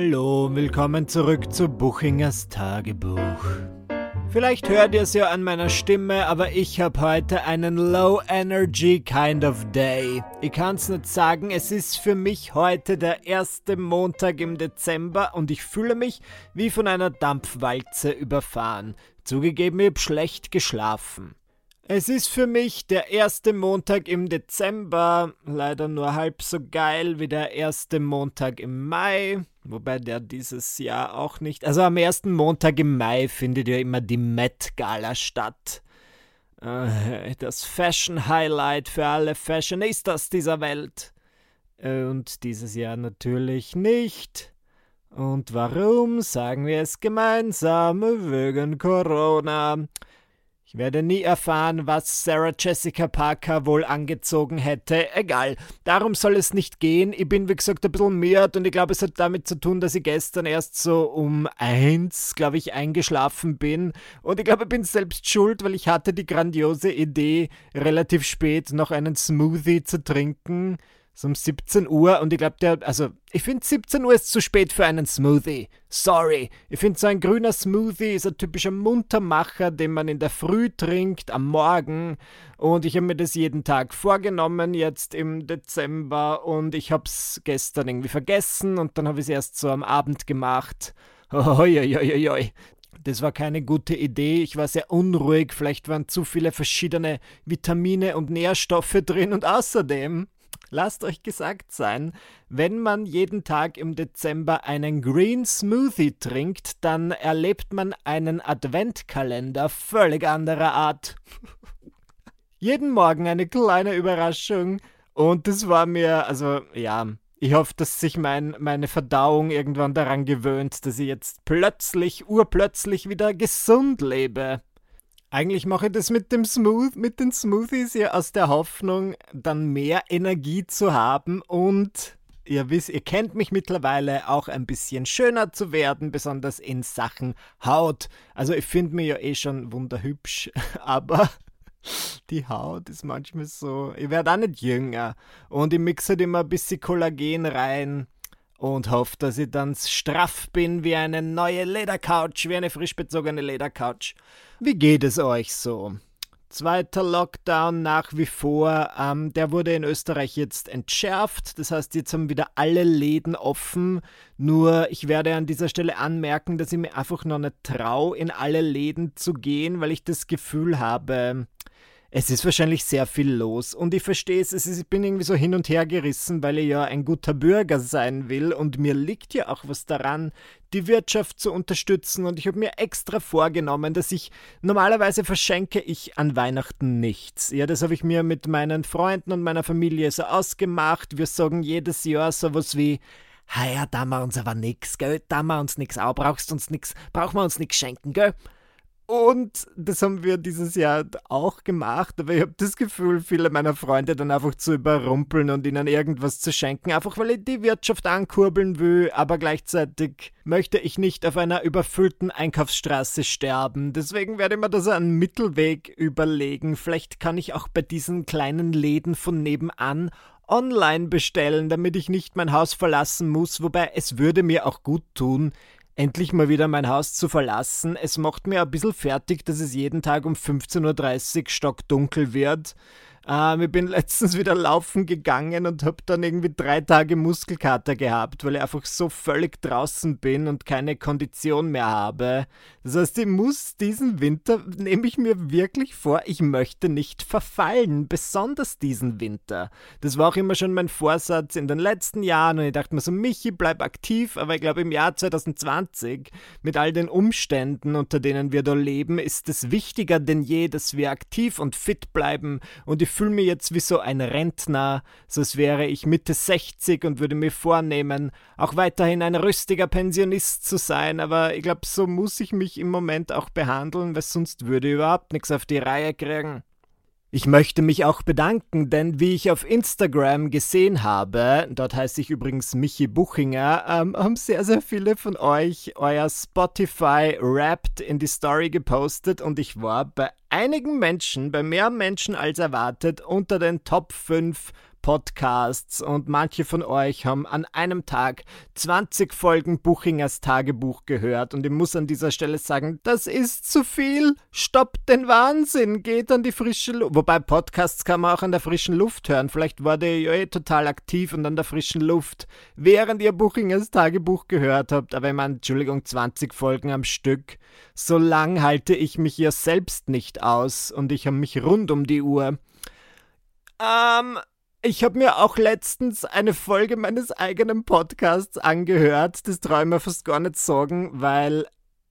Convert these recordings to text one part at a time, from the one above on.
Hallo, willkommen zurück zu Buchingers Tagebuch. Vielleicht hört ihr es ja an meiner Stimme, aber ich habe heute einen Low Energy Kind of Day. Ich kann's nicht sagen, es ist für mich heute der erste Montag im Dezember und ich fühle mich wie von einer Dampfwalze überfahren. Zugegeben, ich hab schlecht geschlafen. Es ist für mich der erste Montag im Dezember, leider nur halb so geil wie der erste Montag im Mai, wobei der dieses Jahr auch nicht. Also am ersten Montag im Mai findet ja immer die Met Gala statt. Äh, das Fashion Highlight für alle Fashionistas dieser Welt. Äh, und dieses Jahr natürlich nicht. Und warum sagen wir es gemeinsam wegen Corona? Ich werde nie erfahren, was Sarah Jessica Parker wohl angezogen hätte. Egal, darum soll es nicht gehen. Ich bin, wie gesagt, ein bisschen müde und ich glaube, es hat damit zu tun, dass ich gestern erst so um eins, glaube ich, eingeschlafen bin. Und ich glaube, ich bin selbst schuld, weil ich hatte die grandiose Idee, relativ spät noch einen Smoothie zu trinken so um 17 Uhr und ich glaube, der, also ich finde 17 Uhr ist zu spät für einen Smoothie. Sorry. Ich finde so ein grüner Smoothie ist ein typischer Muntermacher, den man in der Früh trinkt, am Morgen. Und ich habe mir das jeden Tag vorgenommen, jetzt im Dezember. Und ich habe es gestern irgendwie vergessen und dann habe ich es erst so am Abend gemacht. Oi, Das war keine gute Idee. Ich war sehr unruhig. Vielleicht waren zu viele verschiedene Vitamine und Nährstoffe drin. Und außerdem Lasst euch gesagt sein, wenn man jeden Tag im Dezember einen Green Smoothie trinkt, dann erlebt man einen Adventkalender völlig anderer Art. jeden Morgen eine kleine Überraschung und das war mir, also ja, ich hoffe, dass sich mein, meine Verdauung irgendwann daran gewöhnt, dass ich jetzt plötzlich, urplötzlich wieder gesund lebe. Eigentlich mache ich das mit dem Smooth, mit den Smoothies ja aus der Hoffnung, dann mehr Energie zu haben und ihr wisst, ihr kennt mich mittlerweile auch ein bisschen schöner zu werden, besonders in Sachen Haut. Also ich finde mich ja eh schon wunderhübsch, aber die Haut ist manchmal so, ich werde auch nicht jünger und ich mixe halt immer ein bisschen Kollagen rein und hoffe, dass ich dann straff bin wie eine neue Ledercouch, wie eine frisch bezogene Ledercouch. Wie geht es euch so? Zweiter Lockdown nach wie vor. Ähm, der wurde in Österreich jetzt entschärft. Das heißt, jetzt haben wieder alle Läden offen. Nur ich werde an dieser Stelle anmerken, dass ich mir einfach noch nicht traue, in alle Läden zu gehen, weil ich das Gefühl habe, es ist wahrscheinlich sehr viel los und ich verstehe es, ich bin irgendwie so hin und her gerissen, weil ich ja ein guter Bürger sein will und mir liegt ja auch was daran, die Wirtschaft zu unterstützen und ich habe mir extra vorgenommen, dass ich normalerweise verschenke ich an Weihnachten nichts. Ja, das habe ich mir mit meinen Freunden und meiner Familie so ausgemacht. Wir sagen jedes Jahr sowas wie ja, da wir uns aber nix, gell? Da wir uns nix auch, brauchst uns nix, brauchen wir uns nix schenken, gell? Und das haben wir dieses Jahr auch gemacht, aber ich habe das Gefühl, viele meiner Freunde dann einfach zu überrumpeln und ihnen irgendwas zu schenken, einfach weil ich die Wirtschaft ankurbeln will, aber gleichzeitig möchte ich nicht auf einer überfüllten Einkaufsstraße sterben. Deswegen werde ich mir das einen Mittelweg überlegen. Vielleicht kann ich auch bei diesen kleinen Läden von nebenan online bestellen, damit ich nicht mein Haus verlassen muss, wobei es würde mir auch gut tun, endlich mal wieder mein Haus zu verlassen. Es macht mir ein bisschen fertig, dass es jeden Tag um 15.30 Uhr stockdunkel wird. Ähm, ich bin letztens wieder laufen gegangen und habe dann irgendwie drei Tage Muskelkater gehabt, weil ich einfach so völlig draußen bin und keine Kondition mehr habe. Das heißt, ich muss diesen Winter, nehme ich mir wirklich vor, ich möchte nicht verfallen, besonders diesen Winter. Das war auch immer schon mein Vorsatz in den letzten Jahren und ich dachte mir so, Michi, bleib aktiv, aber ich glaube im Jahr 2020 mit all den Umständen, unter denen wir da leben, ist es wichtiger denn je, dass wir aktiv und fit bleiben und ich fühle mich jetzt wie so ein Rentner, so als wäre ich Mitte 60 und würde mir vornehmen, auch weiterhin ein rüstiger Pensionist zu sein, aber ich glaube, so muss ich mich im Moment auch behandeln, weil sonst würde ich überhaupt nichts auf die Reihe kriegen. Ich möchte mich auch bedanken, denn wie ich auf Instagram gesehen habe, dort heiße ich übrigens Michi Buchinger, ähm, haben sehr, sehr viele von euch euer Spotify Wrapped in die Story gepostet und ich war bei einigen Menschen, bei mehr Menschen als erwartet, unter den Top 5 Podcasts und manche von euch haben an einem Tag 20 Folgen Buchingers Tagebuch gehört und ich muss an dieser Stelle sagen, das ist zu viel. Stoppt den Wahnsinn, geht an die frische Luft. Wobei Podcasts kann man auch an der frischen Luft hören. Vielleicht war der ja eh total aktiv und an der frischen Luft, während ihr Buchingers Tagebuch gehört habt. Aber ich meine, Entschuldigung, 20 Folgen am Stück. So lang halte ich mich ja selbst nicht aus und ich habe mich rund um die Uhr. Ähm, ich habe mir auch letztens eine Folge meines eigenen Podcasts angehört. Das traue ich mir fast gar nicht sagen, weil,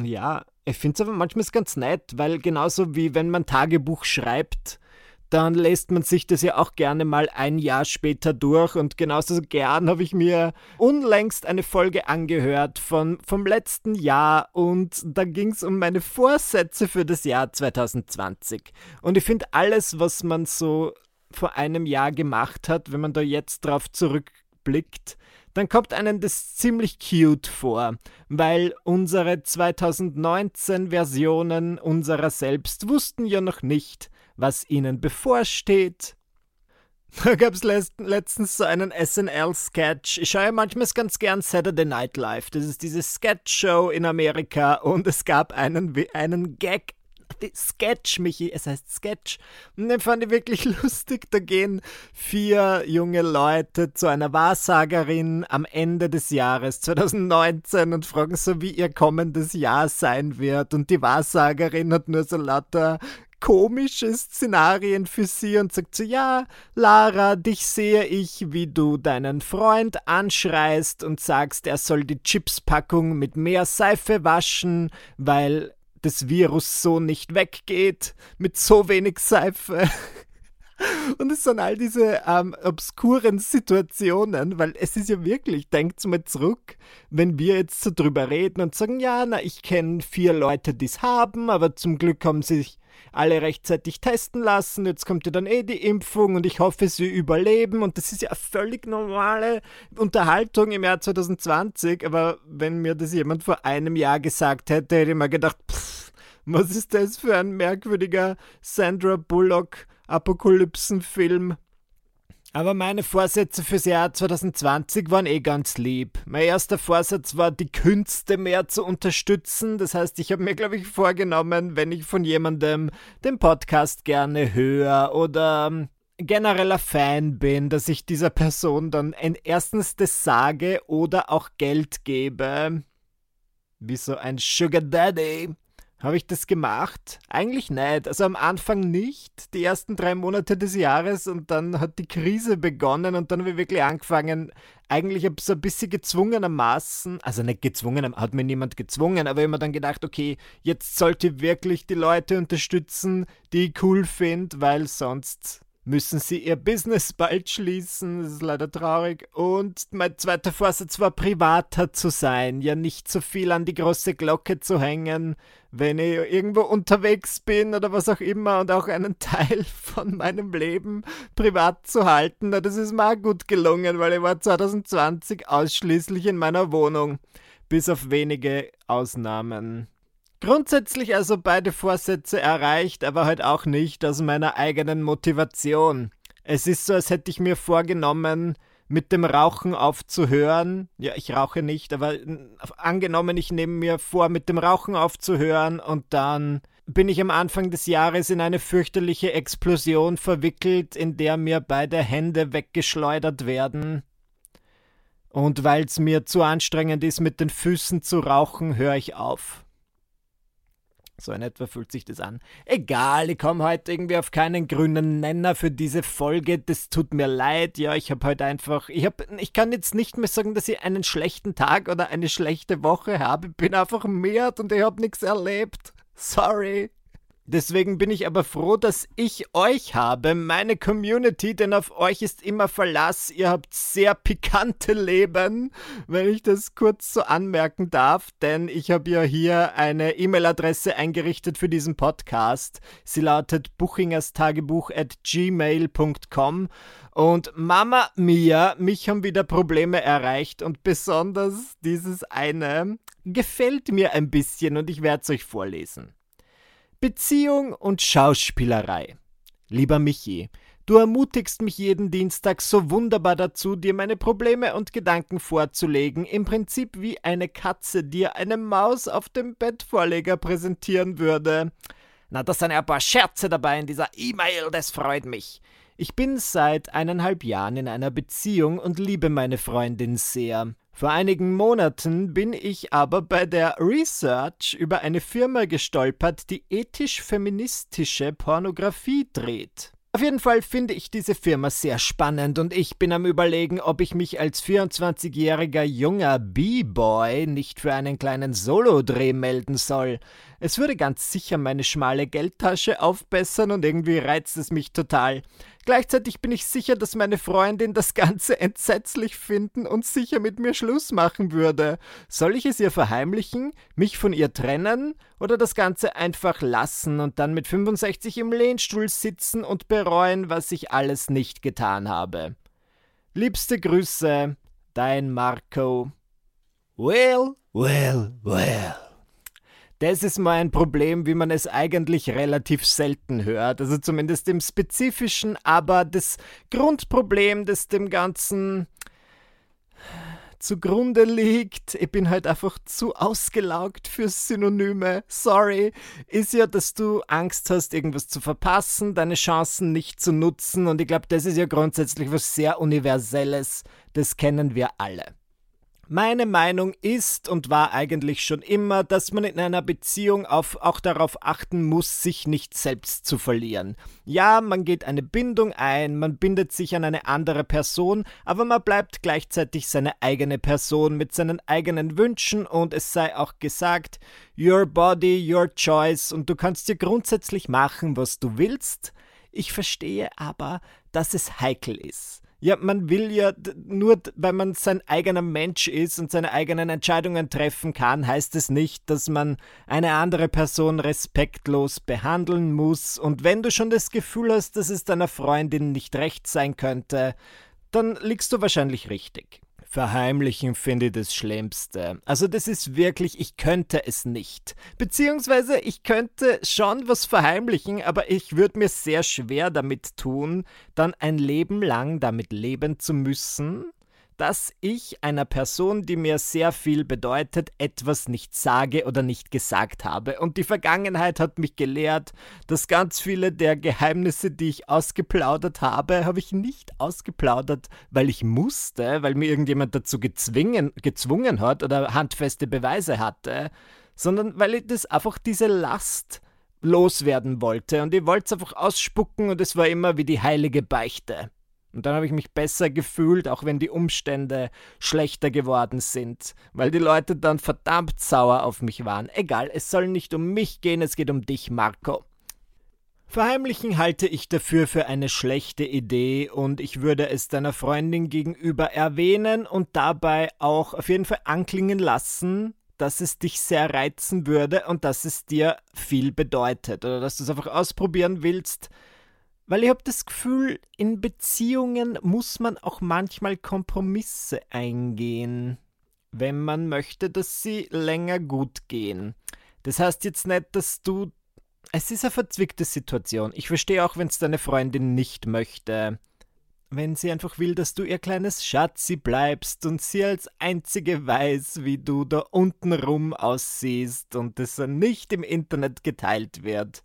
ja, ich finde es aber manchmal ganz nett, weil genauso wie wenn man Tagebuch schreibt, dann lässt man sich das ja auch gerne mal ein Jahr später durch. Und genauso gern habe ich mir unlängst eine Folge angehört von, vom letzten Jahr und da ging es um meine Vorsätze für das Jahr 2020. Und ich finde alles, was man so vor einem Jahr gemacht hat, wenn man da jetzt drauf zurückblickt, dann kommt einem das ziemlich cute vor, weil unsere 2019 Versionen unserer selbst wussten ja noch nicht, was ihnen bevorsteht. Da gab es letztens so einen SNL-Sketch. Ich schaue ja manchmal ganz gern Saturday Night Live. Das ist diese Sketch-Show in Amerika und es gab einen, einen Gag Sketch, Michi, es heißt Sketch. Und den fand ich wirklich lustig. Da gehen vier junge Leute zu einer Wahrsagerin am Ende des Jahres 2019 und fragen so, wie ihr kommendes Jahr sein wird. Und die Wahrsagerin hat nur so lauter komische Szenarien für sie und sagt so, ja, Lara, dich sehe ich, wie du deinen Freund anschreist und sagst, er soll die Chipspackung mit mehr Seife waschen, weil das Virus so nicht weggeht, mit so wenig Seife. Und es sind all diese ähm, obskuren Situationen, weil es ist ja wirklich, denkt mal zurück, wenn wir jetzt so drüber reden und sagen, ja, na, ich kenne vier Leute, die es haben, aber zum Glück haben sie sich alle rechtzeitig testen lassen, jetzt kommt ja dann eh die Impfung und ich hoffe, sie überleben. Und das ist ja völlig normale Unterhaltung im Jahr 2020, aber wenn mir das jemand vor einem Jahr gesagt hätte, hätte ich mir gedacht, pff, was ist das für ein merkwürdiger Sandra Bullock Apokalypsenfilm? Aber meine Vorsätze fürs Jahr 2020 waren eh ganz lieb. Mein erster Vorsatz war, die Künste mehr zu unterstützen. Das heißt, ich habe mir, glaube ich, vorgenommen, wenn ich von jemandem den Podcast gerne höre oder ähm, genereller Fan bin, dass ich dieser Person dann erstens das sage oder auch Geld gebe. Wie so ein Sugar Daddy. Habe ich das gemacht? Eigentlich nicht. Also am Anfang nicht, die ersten drei Monate des Jahres und dann hat die Krise begonnen und dann habe ich wirklich angefangen, eigentlich so ein bisschen gezwungenermaßen, also nicht gezwungen, hat mir niemand gezwungen, aber mir dann gedacht, okay, jetzt sollte ich wirklich die Leute unterstützen, die ich cool finde, weil sonst müssen sie ihr Business bald schließen. Das ist leider traurig. Und mein zweiter Vorsatz war, privater zu sein. Ja, nicht so viel an die große Glocke zu hängen, wenn ich irgendwo unterwegs bin oder was auch immer und auch einen Teil von meinem Leben privat zu halten. Das ist mir auch gut gelungen, weil ich war 2020 ausschließlich in meiner Wohnung. Bis auf wenige Ausnahmen. Grundsätzlich also beide Vorsätze erreicht, aber halt auch nicht aus meiner eigenen Motivation. Es ist so, als hätte ich mir vorgenommen, mit dem Rauchen aufzuhören. Ja, ich rauche nicht, aber angenommen, ich nehme mir vor, mit dem Rauchen aufzuhören und dann bin ich am Anfang des Jahres in eine fürchterliche Explosion verwickelt, in der mir beide Hände weggeschleudert werden. Und weil es mir zu anstrengend ist, mit den Füßen zu rauchen, höre ich auf. So in etwa fühlt sich das an. Egal, ich komme heute irgendwie auf keinen grünen Nenner für diese Folge. Das tut mir leid. Ja, ich habe heute einfach. Ich, hab, ich kann jetzt nicht mehr sagen, dass ich einen schlechten Tag oder eine schlechte Woche habe. Ich bin einfach miert und ich habe nichts erlebt. Sorry. Deswegen bin ich aber froh, dass ich euch habe, meine Community, denn auf euch ist immer Verlass. Ihr habt sehr pikante Leben, wenn ich das kurz so anmerken darf, denn ich habe ja hier eine E-Mail-Adresse eingerichtet für diesen Podcast. Sie lautet buchingerstagebuch at gmail.com und Mama Mia, mich haben wieder Probleme erreicht und besonders dieses eine gefällt mir ein bisschen und ich werde es euch vorlesen. Beziehung und Schauspielerei. Lieber Michi, Du ermutigst mich jeden Dienstag so wunderbar dazu, dir meine Probleme und Gedanken vorzulegen, im Prinzip wie eine Katze dir eine Maus auf dem Bettvorleger präsentieren würde. Na, das sind ja ein paar Scherze dabei in dieser E-Mail, das freut mich. Ich bin seit eineinhalb Jahren in einer Beziehung und liebe meine Freundin sehr. Vor einigen Monaten bin ich aber bei der Research über eine Firma gestolpert, die ethisch-feministische Pornografie dreht. Auf jeden Fall finde ich diese Firma sehr spannend und ich bin am Überlegen, ob ich mich als 24-jähriger junger B-Boy nicht für einen kleinen Solo-Dreh melden soll. Es würde ganz sicher meine schmale Geldtasche aufbessern und irgendwie reizt es mich total. Gleichzeitig bin ich sicher, dass meine Freundin das Ganze entsetzlich finden und sicher mit mir Schluss machen würde. Soll ich es ihr verheimlichen, mich von ihr trennen oder das Ganze einfach lassen und dann mit 65 im Lehnstuhl sitzen und bereuen, was ich alles nicht getan habe? Liebste Grüße, dein Marco. Well, well, well. Das ist mal ein Problem, wie man es eigentlich relativ selten hört. Also zumindest im Spezifischen, aber das Grundproblem, das dem Ganzen zugrunde liegt, ich bin halt einfach zu ausgelaugt für Synonyme, sorry, ist ja, dass du Angst hast, irgendwas zu verpassen, deine Chancen nicht zu nutzen und ich glaube, das ist ja grundsätzlich was sehr Universelles, das kennen wir alle. Meine Meinung ist und war eigentlich schon immer, dass man in einer Beziehung auf, auch darauf achten muss, sich nicht selbst zu verlieren. Ja, man geht eine Bindung ein, man bindet sich an eine andere Person, aber man bleibt gleichzeitig seine eigene Person mit seinen eigenen Wünschen und es sei auch gesagt, your body, your choice und du kannst dir grundsätzlich machen, was du willst. Ich verstehe aber, dass es heikel ist. Ja, man will ja nur, weil man sein eigener Mensch ist und seine eigenen Entscheidungen treffen kann, heißt es nicht, dass man eine andere Person respektlos behandeln muss. Und wenn du schon das Gefühl hast, dass es deiner Freundin nicht recht sein könnte, dann liegst du wahrscheinlich richtig. Verheimlichen finde ich das Schlimmste. Also das ist wirklich, ich könnte es nicht. Beziehungsweise ich könnte schon was verheimlichen, aber ich würde mir sehr schwer damit tun, dann ein Leben lang damit leben zu müssen, dass ich einer Person, die mir sehr viel bedeutet, etwas nicht sage oder nicht gesagt habe. Und die Vergangenheit hat mich gelehrt, dass ganz viele der Geheimnisse, die ich ausgeplaudert habe, habe ich nicht ausgeplaudert, weil ich musste, weil mir irgendjemand dazu gezwungen, gezwungen hat oder handfeste Beweise hatte, sondern weil ich das einfach diese Last loswerden wollte. Und ich wollte es einfach ausspucken und es war immer wie die heilige Beichte. Und dann habe ich mich besser gefühlt, auch wenn die Umstände schlechter geworden sind, weil die Leute dann verdammt sauer auf mich waren. Egal, es soll nicht um mich gehen, es geht um dich, Marco. Verheimlichen halte ich dafür für eine schlechte Idee und ich würde es deiner Freundin gegenüber erwähnen und dabei auch auf jeden Fall anklingen lassen, dass es dich sehr reizen würde und dass es dir viel bedeutet oder dass du es einfach ausprobieren willst, weil ich habe das Gefühl, in Beziehungen muss man auch manchmal Kompromisse eingehen, wenn man möchte, dass sie länger gut gehen. Das heißt jetzt nicht, dass du. Es ist eine verzwickte Situation. Ich verstehe auch, wenn es deine Freundin nicht möchte. Wenn sie einfach will, dass du ihr kleines Schatzi bleibst und sie als einzige weiß, wie du da unten rum aussiehst und dann nicht im Internet geteilt wird.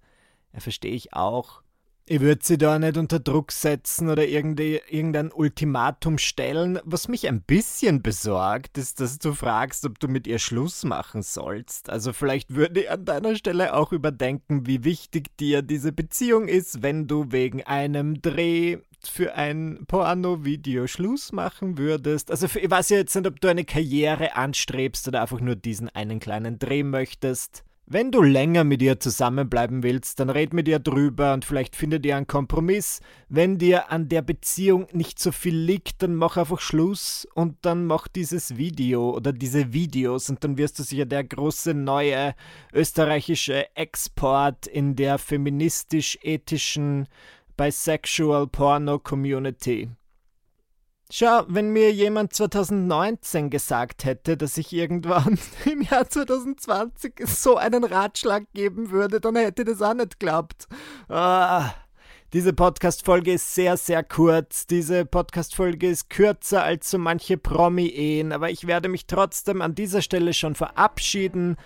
Ja, verstehe ich auch. Ich würde sie da nicht unter Druck setzen oder irgendein Ultimatum stellen. Was mich ein bisschen besorgt, ist, dass du fragst, ob du mit ihr Schluss machen sollst. Also vielleicht würde ich an deiner Stelle auch überdenken, wie wichtig dir diese Beziehung ist, wenn du wegen einem Dreh für ein Porno-Video Schluss machen würdest. Also ich weiß ja jetzt nicht, ob du eine Karriere anstrebst oder einfach nur diesen einen kleinen Dreh möchtest. Wenn du länger mit ihr zusammenbleiben willst, dann red mit ihr drüber und vielleicht findet ihr einen Kompromiss. Wenn dir an der Beziehung nicht so viel liegt, dann mach einfach Schluss und dann mach dieses Video oder diese Videos und dann wirst du sicher der große neue österreichische Export in der feministisch-ethischen Bisexual Porno Community. Schau, wenn mir jemand 2019 gesagt hätte, dass ich irgendwann im Jahr 2020 so einen Ratschlag geben würde, dann hätte das auch nicht geglaubt. Ah, Diese Podcast-Folge ist sehr, sehr kurz. Diese Podcast-Folge ist kürzer als so manche Promi-Ehen, aber ich werde mich trotzdem an dieser Stelle schon verabschieden.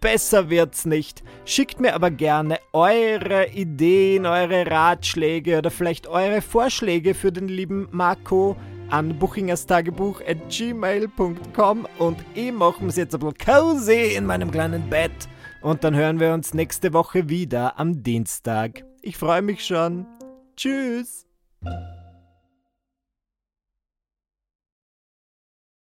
Besser wird's nicht. Schickt mir aber gerne eure Ideen, eure Ratschläge oder vielleicht eure Vorschläge für den lieben Marco an buchingerstagebuch at gmail.com und ich mache mir's jetzt ein bisschen cozy in meinem kleinen Bett. Und dann hören wir uns nächste Woche wieder am Dienstag. Ich freue mich schon. Tschüss.